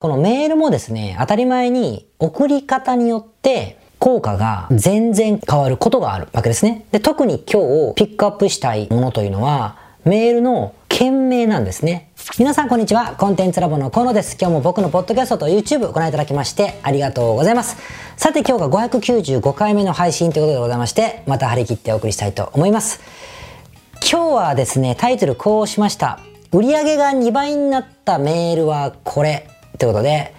このメールもですね、当たり前に送り方によって効果が全然変わることがあるわけですね。で、特に今日ピックアップしたいものというのは、メールの件名なんですね。皆さんこんにちは。コンテンツラボの河野です。今日も僕のポッドキャストと YouTube ご覧いただきましてありがとうございます。さて今日が595回目の配信ということでございまして、また張り切ってお送りしたいと思います。今日はですね、タイトルこうしました。売上が2倍になったメールはこれ。ということで、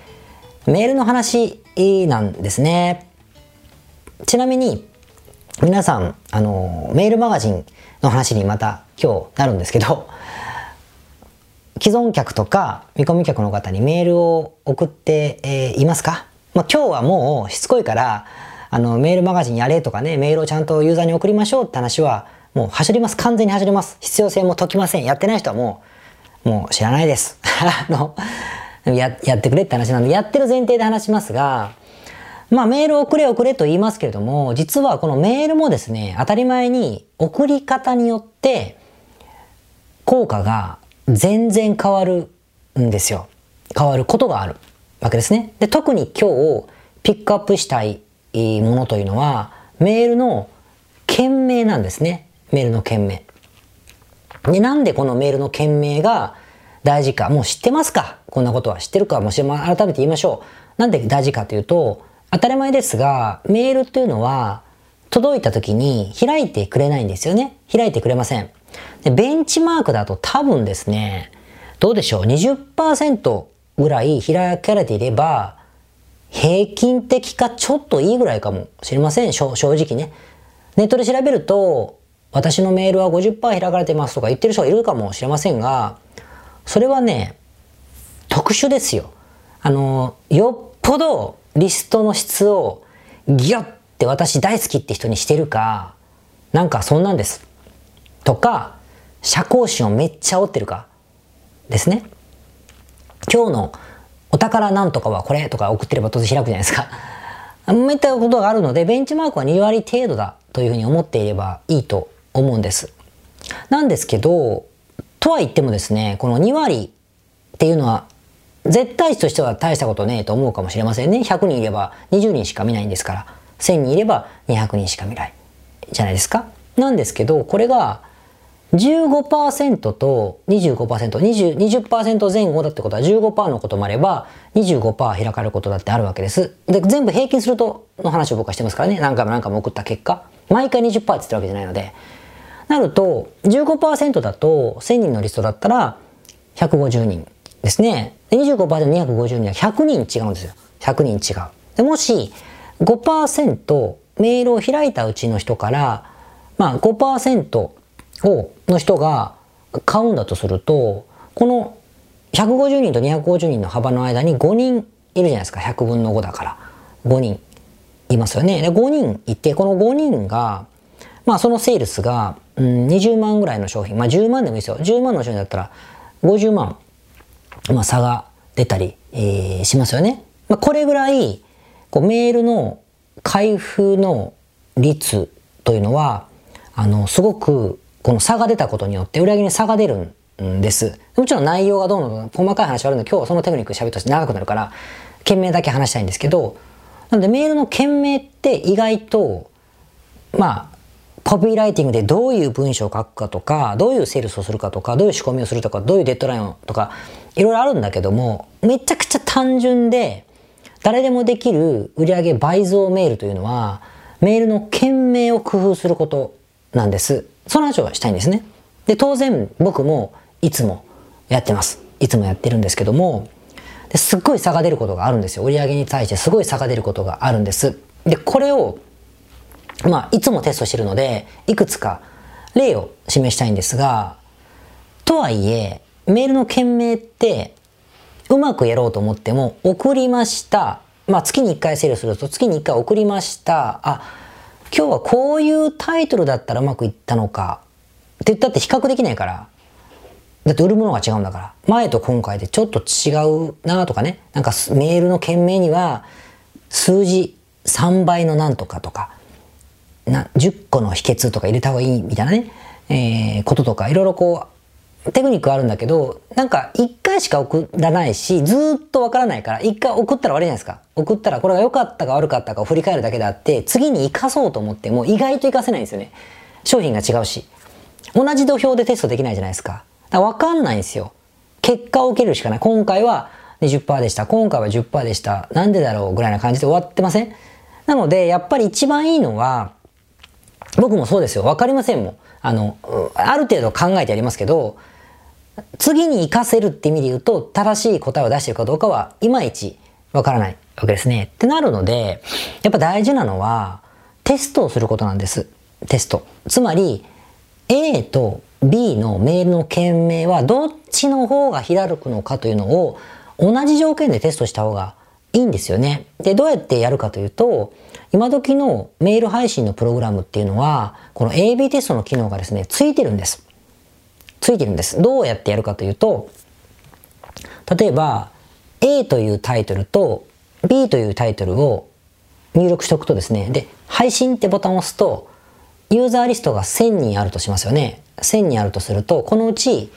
メールの話なんですね。ちなみに、皆さん、あの、メールマガジンの話にまた今日なるんですけど、既存客とか見込み客の方にメールを送って、えー、いますか？まあ、今日はもうしつこいから、あの、メールマガジンやれとかね、メールをちゃんとユーザーに送りましょうって話は、もう走ります。完全に走ります。必要性も解きません。やってない人はもう、もう知らないです。あの、ややってくれって話なんで、やってる前提で話しますが、まあメール送れ送れと言いますけれども、実はこのメールもですね、当たり前に送り方によって効果が全然変わるんですよ。変わることがあるわけですね。で、特に今日ピックアップしたいものというのは、メールの件名なんですね。メールの件名。で、なんでこのメールの件名が大事か、もう知ってますか？こんなことは知ってるかもしれません。改めて言いましょう。なんで大事かというと、当たり前ですが、メールっていうのは、届いた時に開いてくれないんですよね。開いてくれません。で、ベンチマークだと多分ですね、どうでしょう、20%ぐらい開かれていれば、平均的かちょっといいぐらいかもしれません。正直ね。ネットで調べると、私のメールは50%開かれてますとか言ってる人がいるかもしれませんが、それはね、特殊ですよ。あの、よっぽどリストの質をギュッて私大好きって人にしてるか、なんかそんなんです。とか、社交心をめっちゃ煽ってるか。ですね。今日のお宝なんとかはこれとか送ってれば当然開くじゃないですか。そういったことがあるので、ベンチマークは2割程度だというふうに思っていればいいと思うんです。なんですけど、とは言ってもですね、この2割っていうのは、絶対値としては大したことねえと思うかもしれませんね。100人いれば20人しか見ないんですから。1000人いれば200人しか見ない。じゃないですか。なんですけど、これが15%と25%、20%, 20前後だってことは15%のこともあれば25%開かれることだってあるわけです。で、全部平均するとの話を僕はしてますからね。何回も何回も送った結果。毎回20%って言ってるわけじゃないので。なると、15%だと、1000人のリストだったら、150人ですね。25%、250人は100人違うんですよ。100人違う。でもし、5%メールを開いたうちの人から、まあ5%を、の人が買うんだとすると、この150人と250人の幅の間に5人いるじゃないですか。100分の5だから。5人いますよね。で、5人いて、この5人が、まあそのセールスが、うん、20万ぐらいの商品、まあ10万でもいいですよ。10万の商品だったら50万、まあ差が出たり、えー、しますよね。まあこれぐらい、こうメールの開封の率というのは、あの、すごくこの差が出たことによって売り上げに差が出るんです。もちろん内容がどうの細かい話はあるので今日はそのテクニック喋って長くなるから、件名だけ話したいんですけど、なのでメールの件名って意外と、まあ、コピーライティングでどういう文章を書くかとか、どういうセールスをするかとか、どういう仕込みをするとか、どういうデッドラインをとか、いろいろあるんだけども、めちゃくちゃ単純で、誰でもできる売上倍増メールというのは、メールの件名を工夫することなんです。その話をしたいんですね。で、当然僕もいつもやってます。いつもやってるんですけども、ですっごい差が出ることがあるんですよ。売上に対してすごい差が出ることがあるんです。で、これをまあ、いつもテストしてるので、いくつか例を示したいんですが、とはいえ、メールの件名って、うまくやろうと思っても、送りました。まあ、月に1回セールすると、月に1回送りました。あ、今日はこういうタイトルだったらうまくいったのか。って言ったって比較できないから。だって売るものが違うんだから。前と今回でちょっと違うなとかね。なんかメールの件名には数字3倍のなんとかとか、な10個の秘訣とか入れた方がいいみたいなね、えー、こととかいろいろこうテクニックあるんだけど、なんか一回しか送らないし、ずっとわからないから、一回送ったら終わりじゃないですか。送ったらこれが良かったか悪かったかを振り返るだけであって、次に活かそうと思っても意外と活かせないんですよね。商品が違うし。同じ土俵でテストできないじゃないですか。だわかんないんですよ。結果を受けるしかない。今回は20%でした。今回は10%でした。なんでだろうぐらいな感じで終わってません？なので、やっぱり一番いいのは、僕もそうですよ。わかりませんもん。あの、ある程度考えてやりますけど、次に活かせるって意味で言うと、正しい答えを出してるかどうかは、いまいちわからないわけですね。ってなるので、やっぱ大事なのは、テストをすることなんです。テスト。つまり、A と B のメールの件名はどっちの方が開くのかというのを同じ条件でテストした方がいいんですよね。で、どうやってやるかというと、今時のメール配信のプログラムっていうのは、この AB テストの機能がですね、ついてるんです。ついてるんです。どうやってやるかというと、例えば、A というタイトルと B というタイトルを入力しておくとですね、で、配信ってボタンを押すと、ユーザーリストが1000人あるとしますよね。1000人あるとすると、このうち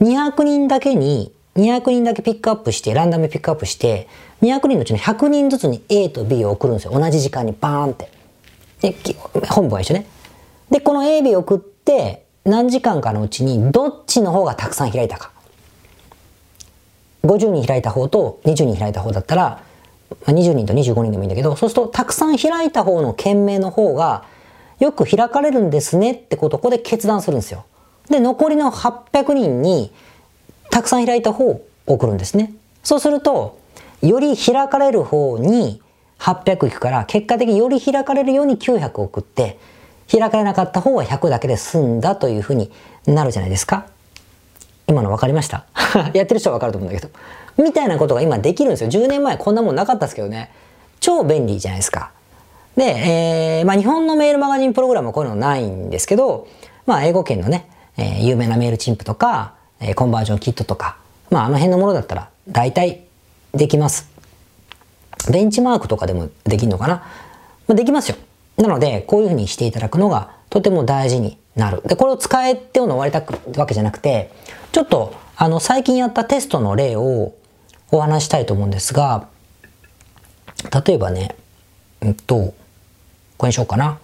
200人だけに、200人だけピックアップして、ランダムピックアップして、200人のうちの100人ずつに A と B を送るんですよ。同じ時間にバーンって。で、本部は一緒ね。で、この A、B 送って、何時間かのうちにどっちの方がたくさん開いたか。50人開いた方と20人開いた方だったら、20人と25人でもいいんだけど、そうするとたくさん開いた方の件名の方がよく開かれるんですねってことをここで決断するんですよ。で、残りの800人にたくさん開いた方を送るんですね。そうすると、より開かれる方に800いくから、結果的により開かれるように900送って、開かれなかった方は100だけで済んだというふうになるじゃないですか。今の分かりました？やってる人は分かると思うんだけど。みたいなことが今できるんですよ。10年前こんなもんなかったですけどね。超便利じゃないですか。で、えー、まあ日本のメールマガジンプログラムはこういうのないんですけど、まあ英語圏のね、えー、有名なメールチンプとか、え、コンバージョンキットとか、まああの辺のものだったら大体できます。ベンチマークとかでもできるのかな、まあ、できますよ。なので、こういうふうにしていただくのがとても大事になる。で、これを使えっていうのを終わりたくわけじゃなくて、ちょっと、あの、最近やったテストの例をお話したいと思うんですが、例えばね、うんと、これにしようかな。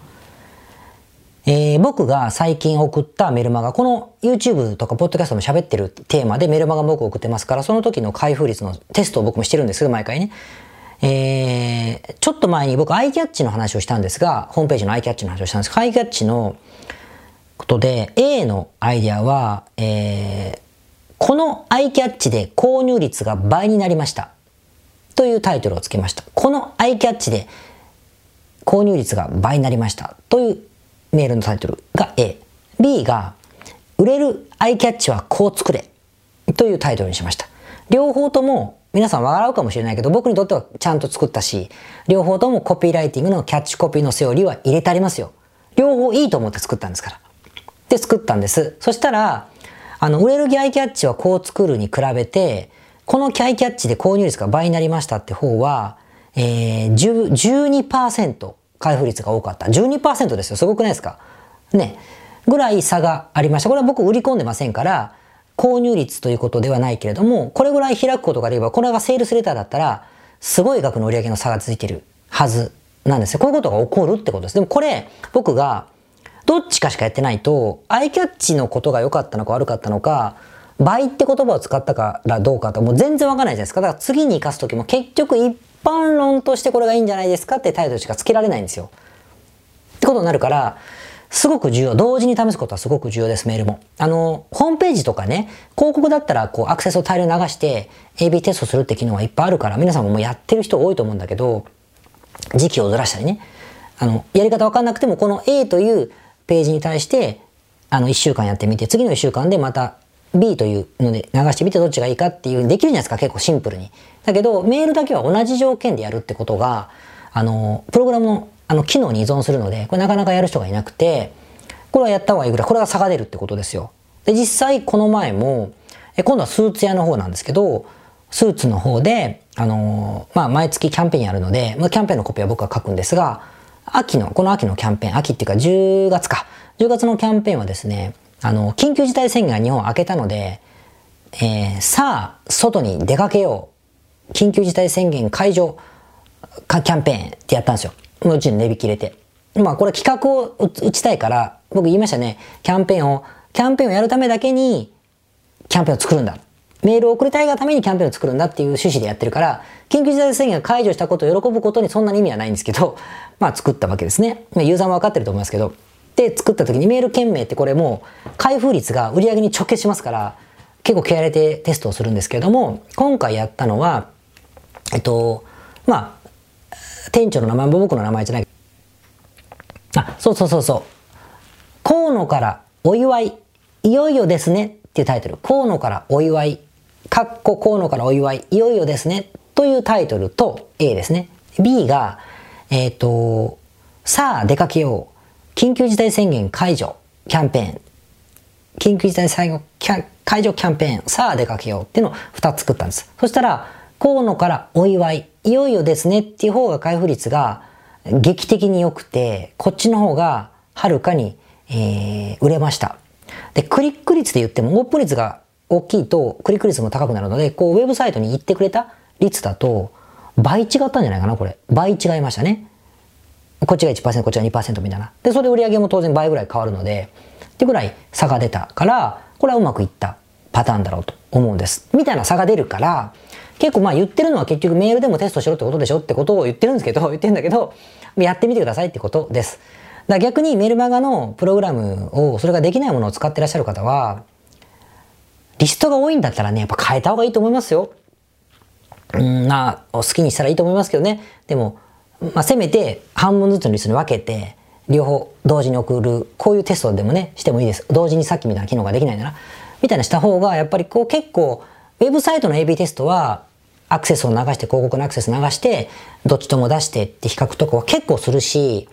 えー、僕が最近送ったメルマガ、この YouTube とかポッドキャストも喋ってるテーマでメルマガ僕送ってますから、その時の開封率のテストを僕もしてるんですけど、毎回ね。えー、ちょっと前に僕 iCatch の話をしたんですが、ホームページの iCatch の話をしたんですが、iCatch のことで A のアイデアは、えー、この iCatch で購入率が倍になりました。というタイトルをつけました。この iCatch で購入率が倍になりました。というメールのタイトルが A。B が、売れる iCatch はこう作れ。というタイトルにしました。両方とも皆さん笑うかもしれないけど、僕にとってはちゃんと作ったし、両方ともコピーライティングのキャッチコピーのセオリーは入れてありますよ。両方いいと思って作ったんですから。で、作ったんです。そしたら、あの、売れるギャイキャッチはこう作るに比べて、このキャイキャッチで購入率が倍になりましたって方は、えー、12%開封率が多かった。12%ですよ。すごくないですか？ね。ぐらい差がありました。これは僕売り込んでませんから、購入率ということではないけれども、これぐらい開くことができれば、これがセールスレターだったら、すごい額の売り上げの差がついてるはずなんですよ。こういうことが起こるってことです。でもこれ、僕が、どっちかしかやってないと、アイキャッチのことが良かったのか悪かったのか、倍って言葉を使ったからどうかと、もう全然わかんないじゃないですか。だから次に活かすときも結局一般論としてこれがいいんじゃないですかって態度しかつけられないんですよ。ってことになるから、すごく重要。同時に試すことはすごく重要です、メールも。あの、ホームページとかね、広告だったら、こう、アクセスを大量に流して、AB テストするって機能はいっぱいあるから、皆さんももうやってる人多いと思うんだけど、時期をずらしたりね。あの、やり方わかんなくても、この A というページに対して、あの、1週間やってみて、次の1週間でまた B というので流してみてどっちがいいかっていうできるじゃないですか、結構シンプルに。だけど、メールだけは同じ条件でやるってことが、あの、プログラムのあの機能に依存するので、これなかなかやる人がいなくて、これはやった方がいいぐらい、これが差が出るってことですよ。で、実際この前も、え今度はスーツ屋の方なんですけど、スーツの方で、あのまあ、毎月キャンペーンやるので、まあ、キャンペーンのコピーは僕は書くんですが、秋の、この秋のキャンペーン、秋っていうか10月か。10月のキャンペーンはですね、あの、緊急事態宣言が日本開けたので、えー、さあ、外に出かけよう。緊急事態宣言解除かキャンペーンってやったんですよ。もうちに値引き入れて。まあこれ企画を打ちたいから、僕言いましたね。キャンペーンを、キャンペーンをやるためだけに、キャンペーンを作るんだ。メールを送りたいがためにキャンペーンを作るんだっていう趣旨でやってるから、緊急事態宣言が解除したことを喜ぶことにそんなに意味はないんですけど、まあ作ったわけですね。まあユーザーも分かってると思いますけど。で、作った時にメール件名ってこれも開封率が売り上げに直結しますから、結構気合入れてテストをするんですけれども、今回やったのは、えっと、まあ、店長の名前も僕の名前じゃない。あ、そうそうそうそう。河野からお祝い、いよいよですねっていうタイトル。河野からお祝い、かっこ河野からお祝い、いよいよですねというタイトルと A ですね。B が、えっ、ー、と、さあ出かけよう。緊急事態宣言解除キャンペーン。緊急事態宣言解除キャンペーン。さあ出かけようっていうのを2つ作ったんです。そしたら、河野からお祝い、いよいよですねっていう方が開封率が劇的に良くて、こっちの方がはるかに、えー、売れました。で、クリック率で言ってもオープン率が大きいとクリック率も高くなるので、こうウェブサイトに行ってくれた率だと倍違ったんじゃないかな、これ。倍違いましたね。こっちが1%、こっちが2%みたいな。で、それで売り上げも当然倍ぐらい変わるので、ってぐらい差が出たから、これはうまくいったパターンだろうと思うんです。みたいな差が出るから、結構まあ言ってるのは結局メールでもテストしろってことでしょってことを言ってるんですけど、言ってるんだけど、やってみてくださいってことです。だ逆にメルマガのプログラムを、それができないものを使ってらっしゃる方は、リストが多いんだったらね、やっぱ変えた方がいいと思いますよ。うん、まあ、好きにしたらいいと思いますけどね。でも、まあ、せめて半分ずつのリストに分けて、両方同時に送る、こういうテストでもね、してもいいです。同時にさっきみたいな機能ができないなら、みたいなした方が、やっぱりこう結構、ウェブサイトの AB テストは、アクセスを流して、広告のアクセス流して、どっちとも出してって比較とかは結構するし、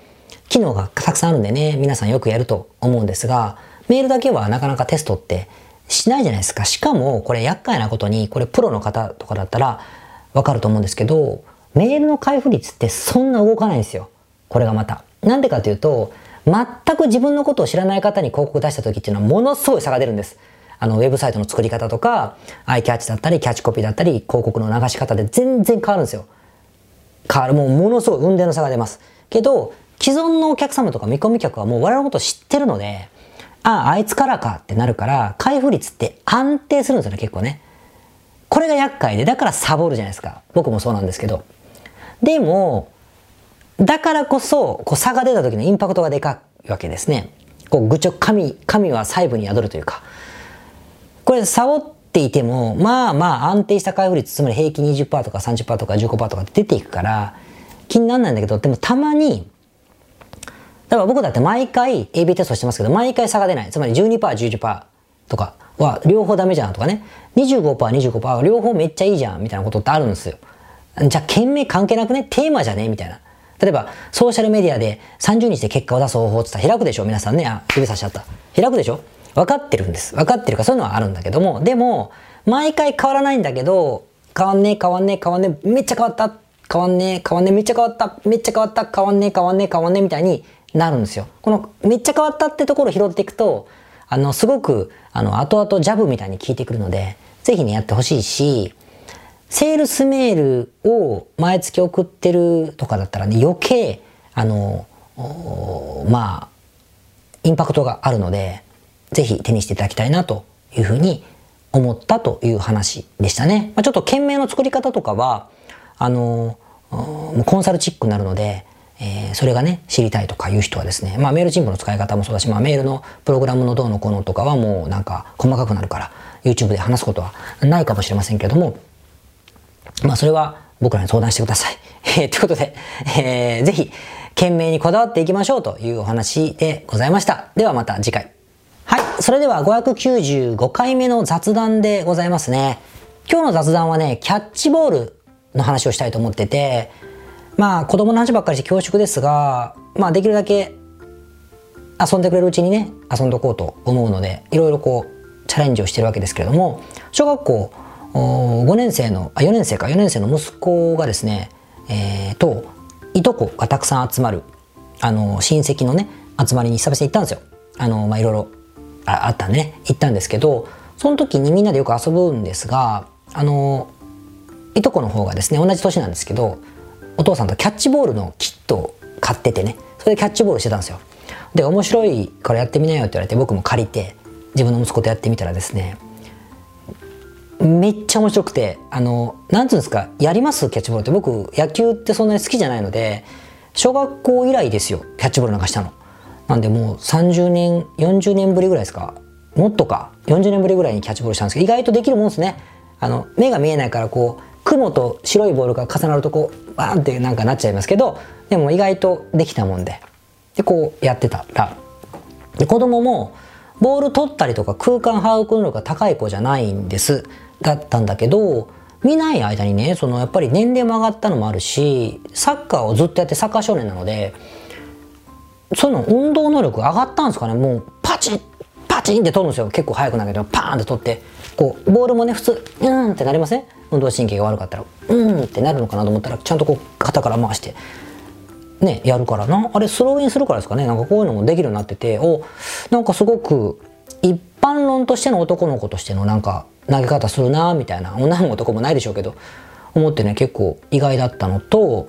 機能がたくさんあるんでね、皆さんよくやると思うんですが、メールだけはなかなかテストってしないじゃないですか。しかも、これ厄介なことに、これプロの方とかだったらわかると思うんですけど、メールの開封率ってそんな動かないんですよ。これがまた。なんでかというと、全く自分のことを知らない方に広告出した時っていうのはものすごい差が出るんです。あの、ウェブサイトの作り方とか、アイキャッチだったり、キャッチコピーだったり、広告の流し方で全然変わるんですよ。変わる。もうものすごい運転の差が出ます。けど、既存のお客様とか見込み客はもう我々のこと知ってるので、ああ、あいつからかってなるから、開封率って安定するんですよね、結構ね。これが厄介で、だからサボるじゃないですか。僕もそうなんですけど。でも、だからこそ、こう差が出た時のインパクトがでかいわけですね。こう、愚直、神、神は細部に宿るというか。これ、サボっていても、まあまあ安定した開封率、つまり平均20%とか30%とか15%とか出ていくから、気にならないんだけど、でもたまに、だから僕だって毎回 AB テストしてますけど、毎回差が出ない。つまり12%、11%とかは両方ダメじゃんとかね。25%、25%は両方めっちゃいいじゃんみたいなことってあるんですよ。じゃあ、件名関係なくね？テーマじゃね？みたいな。例えば、ソーシャルメディアで30日で結果を出す方法って言ったら開くでしょ？皆さんね。あ、指さしちゃった。開くでしょ？分かってるんです。分かってるかそういうのはあるんだけども、でも、毎回変わらないんだけど、変わんねえ、変わんねえ、変わんねえ、めっちゃ変わった、変わんねえ、変わんねえ、めっちゃ変わった、めっちゃ変わった、変わんねえ、変わんねえ、変わんねえ、みたいになるんですよ。このめっちゃ変わったってところを拾っていくと、あの、すごく、あの、後々ジャブみたいに効いてくるので、ぜひね、やってほしいし、セールスメールを毎月送ってるとかだったらね、余計、あの、まあ、インパクトがあるので、ぜひ手にしていただきたいなというふうに思ったという話でしたね。まあ、ちょっと件名の作り方とかは、あの、コンサルチックになるので、えー、それがね、知りたいとかいう人はですね、まあメールチンプの使い方もそうだし、まあメールのプログラムのどうのこうのとかはもうなんか細かくなるから、YouTube で話すことはないかもしれませんけども、まあそれは僕らに相談してください。えー、ということで、えー、ぜひ、懸命にこだわっていきましょうというお話でございました。ではまた次回。はい。それでは595回目の雑談でございますね。今日の雑談はね、キャッチボールの話をしたいと思ってて、まあ子供の話ばっかりして恐縮ですが、まあできるだけ遊んでくれるうちにね、遊んどこうと思うので、いろいろこうチャレンジをしてるわけですけれども、小学校5年生の、あ、4年生か、4年生の息子がですね、えー、と、いとこがたくさん集まる、あの、親戚のね、集まりに久々に行ったんですよ。あの、まあ、いろいろあったね。行ったんですけどその時にみんなでよく遊ぶんですがあのいとこの方がですね同じ年なんですけどお父さんとキャッチボールのキットを買っててねそれでキャッチボールしてたんですよ。で面白いからやってみなよって言われて僕も借りて自分の息子とやってみたらですねめっちゃ面白くてあのなんつうんですかやります？キャッチボールって。僕野球ってそんなに好きじゃないので小学校以来ですよキャッチボールなんかしたの。なんでもう30年40年ぶりぐらいですか？もっとか？40年ぶりぐらいにキャッチボールしたんですけど意外とできるもんですね。あの目が見えないからこう雲と白いボールが重なるとこうバーンってなんかなっちゃいますけどでも意外とできたもんで。でこうやってたら。で子供もボール取ったりとか空間把握能力が高い子じゃないんです。だったんだけど見ない間にねそのやっぱり年齢も上がったのもあるしサッカーをずっとやってサッカー少年なのでその運動能力上がったんですかね。もうパチッパチンって取るんですよ。結構速く投げてパーンって取って。こうボールもね普通うんってなりません？運動神経が悪かったら。うんってなるのかなと思ったらちゃんとこう肩から回して。ねやるからな。あれスローインするからですかね。なんかこういうのもできるようになってて。おなんかすごく一般論としての男の子としてのなんか投げ方するなみたいな。女も男もないでしょうけど思ってね結構意外だったのと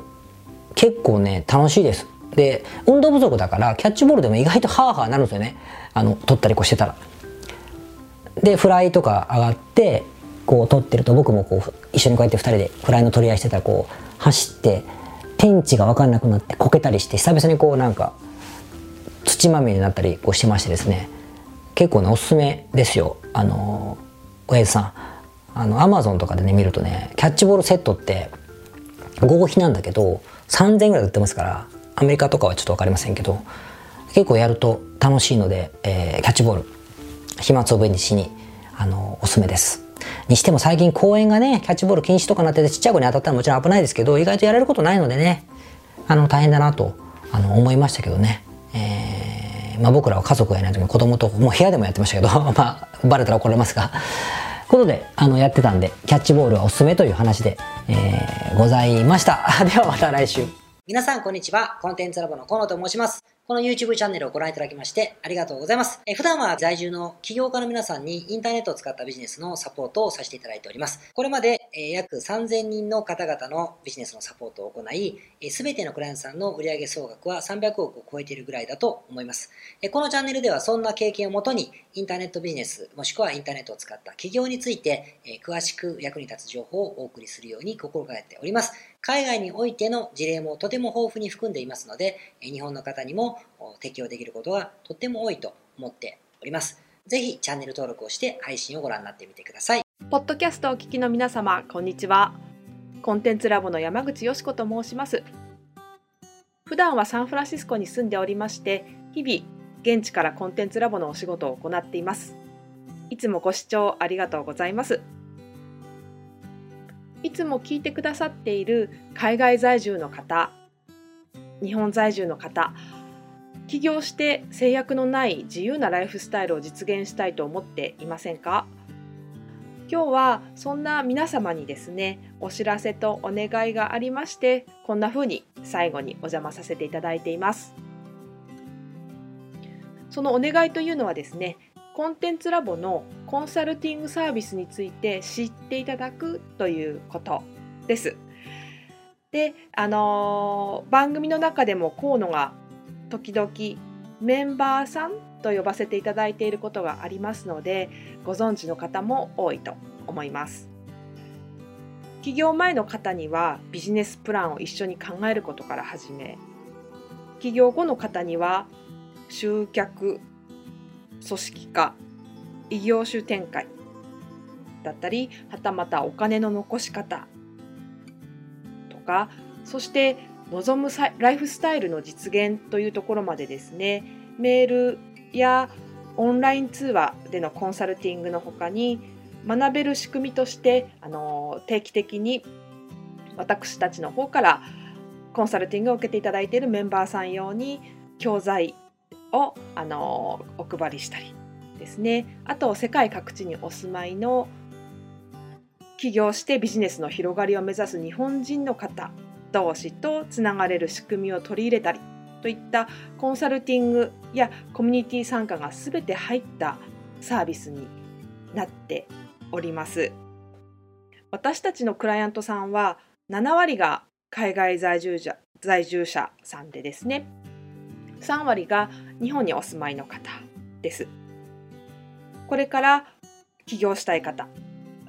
結構ね楽しいです。で運動不足だからキャッチボールでも意外とハーハーなるんですよね。あの取ったりこうしてたら。でフライとか上がってこう取ってると僕もこう一緒にこうやって2人でフライの取り合いしてたらこう走って天地が分かんなくなってこけたりして久々にこうなんか土まみれになったりこうしてましてですね。結構ねおすすめですよ。あの親父さん。あのアマゾンとかでね見るとねキャッチボールセットって合皮なんだけど3000円ぐらい売ってますからアメリカとかはちょっと分かりませんけど結構やると楽しいので、えー、キャッチボール飛沫を分にしにあのおすすめです。にしても最近公園がねキャッチボール禁止とかなっててちっちゃい子に当たったらもちろん危ないですけど意外とやれることないのでねあの大変だなとあの思いましたけどね、えーまあ、僕らは家族がいない時に子供ともう部屋でもやってましたけど まあバレたら怒られますが。ことであのやってたんでキャッチボールはおすすめという話で、えー、ございました。ではまた来週。皆さんこんにちはコンテンツラボの河野と申しますこの YouTube チャンネルをご覧いただきましてありがとうございます。え普段は在住の起業家の皆さんにインターネットを使ったビジネスのサポートをさせていただいております。これまで、え約3000人の方々のビジネスのサポートを行い、すべてのクライアントさんの売上総額は300億を超えているぐらいだと思います。このチャンネルではそんな経験をもとにインターネットビジネスもしくはインターネットを使った起業について詳しく役に立つ情報をお送りするように心がけております。海外においての事例もとても豊富に含んでいますので、日本の方にも適用できることはとっても多いと思っております。ぜひチャンネル登録をして配信をご覧になってみてください。ポッドキャストをお聞きの皆様、こんにちは。コンテンツラボの山口よしこと申します。普段はサンフランシスコに住んでおりまして、日々現地からコンテンツラボのお仕事を行っています。いつもご視聴ありがとうございます。いつも聞いてくださっている海外在住の方日本在住の方起業して制約のない自由なライフスタイルを実現したいと思っていませんか？今日はそんな皆様にですねお知らせとお願いがありましてこんな風に最後にお邪魔させていただいていますそのお願いというのはですねコンテンツラボのコンサルティングサービスについて知っていただくということです。で、あのー、番組の中でも河野が時々メンバーさんと呼ばせていただいていることがありますのでご存知の方も多いと思います。起業前の方にはビジネスプランを一緒に考えることから始め起業後の方には集客組織化異業種展開だったりはたまたお金の残し方とかそして望むライフスタイルの実現というところまでですねメールやオンライン通話でのコンサルティングのほかに学べる仕組みとしてあの定期的に私たちの方からコンサルティングを受けていただいているメンバーさん用に教材をあのお配りしたりですね。あと世界各地にお住まいの起業してビジネスの広がりを目指す日本人の方同士とつながれる仕組みを取り入れたりといったコンサルティングやコミュニティ参加が全て入ったサービスになっております。私たちのクライアントさんは7割が海外在住者在住者さんでですね。3割が日本にお住まいの方です。これから起業したい方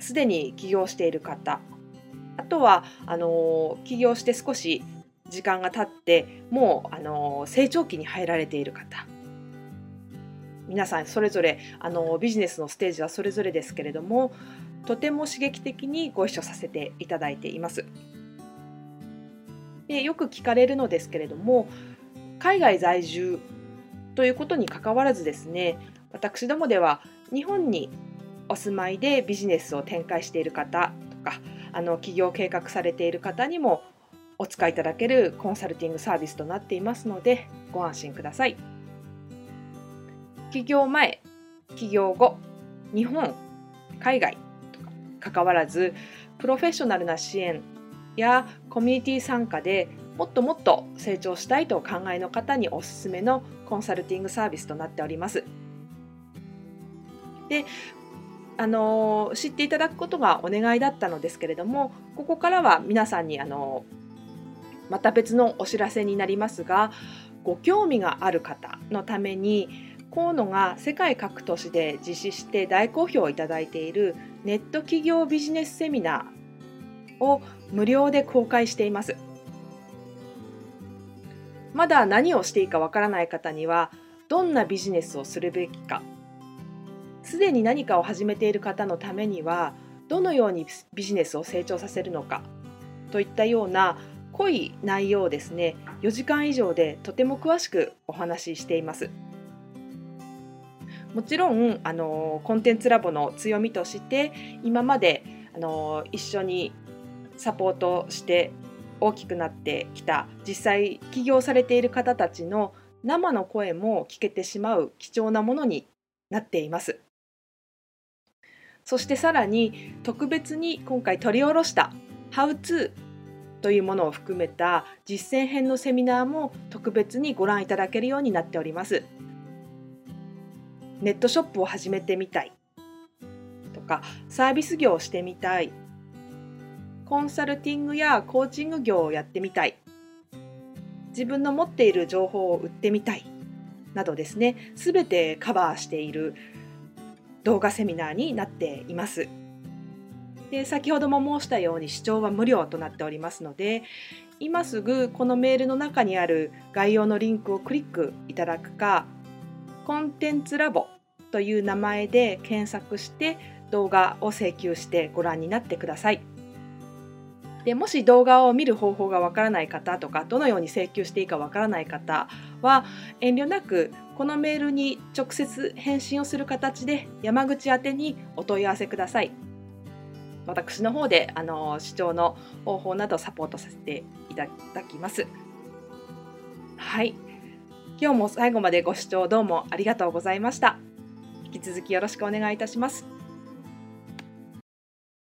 すでに起業している方あとはあの起業して少し時間が経ってもうあの成長期に入られている方皆さんそれぞれあのビジネスのステージはそれぞれですけれどもとても刺激的にご一緒させていただいています。でよく聞かれるのですけれども海外在住ということにかかわらずですね私どもでは日本にお住まいでビジネスを展開している方とかあの起業計画されている方にもお使いいただけるコンサルティングサービスとなっていますのでご安心ください。起業前、起業後、日本、海外とか関わらずプロフェッショナルな支援やコミュニティ参加でもっともっと成長したいとお考えの方におすすめのコンサルティングサービスとなっております。であの知っていただくことがお願いだったのですけれどもここからは皆さんにあのまた別のお知らせになりますがご興味がある方のために河野が世界各都市で実施して大好評をいただいているネット企業ビジネスセミナーを無料で公開しています。まだ何をしていいかわからない方にはどんなビジネスをするべきかすでに何かを始めている方のためにはどのようにビジネスを成長させるのかといったような濃い内容をですね4時間以上でとても詳しくお話ししています。もちろんあのコンテンツラボの強みとして今まであの一緒にサポートして大きくなってきた実際起業されている方たちの生の声も聞けてしまう貴重なものになっています。そしてさらに特別に今回取り下ろした「How to」というものを含めた実践編のセミナーも特別にご覧いただけるようになっております。ネットショップを始めてみたい。とかサービス業をしてみたい。コンサルティングやコーチング業をやってみたい。自分の持っている情報を売ってみたい。などですね。全てカバーしている動画セミナーになっています。で先ほども申したように視聴は無料となっておりますので今すぐこのメールの中にある概要のリンクをクリックいただくかコンテンツラボという名前で検索して動画を請求してご覧になってください。でもし動画を見る方法がわからない方とかどのように請求していいかわからない方は遠慮なくこのメールに直接返信をする形で山口宛にお問い合わせください。私の方であの視聴の方法などサポートさせていただきます。はい。今日も最後までご視聴どうもありがとうございました。引き続きよろしくお願いいたします。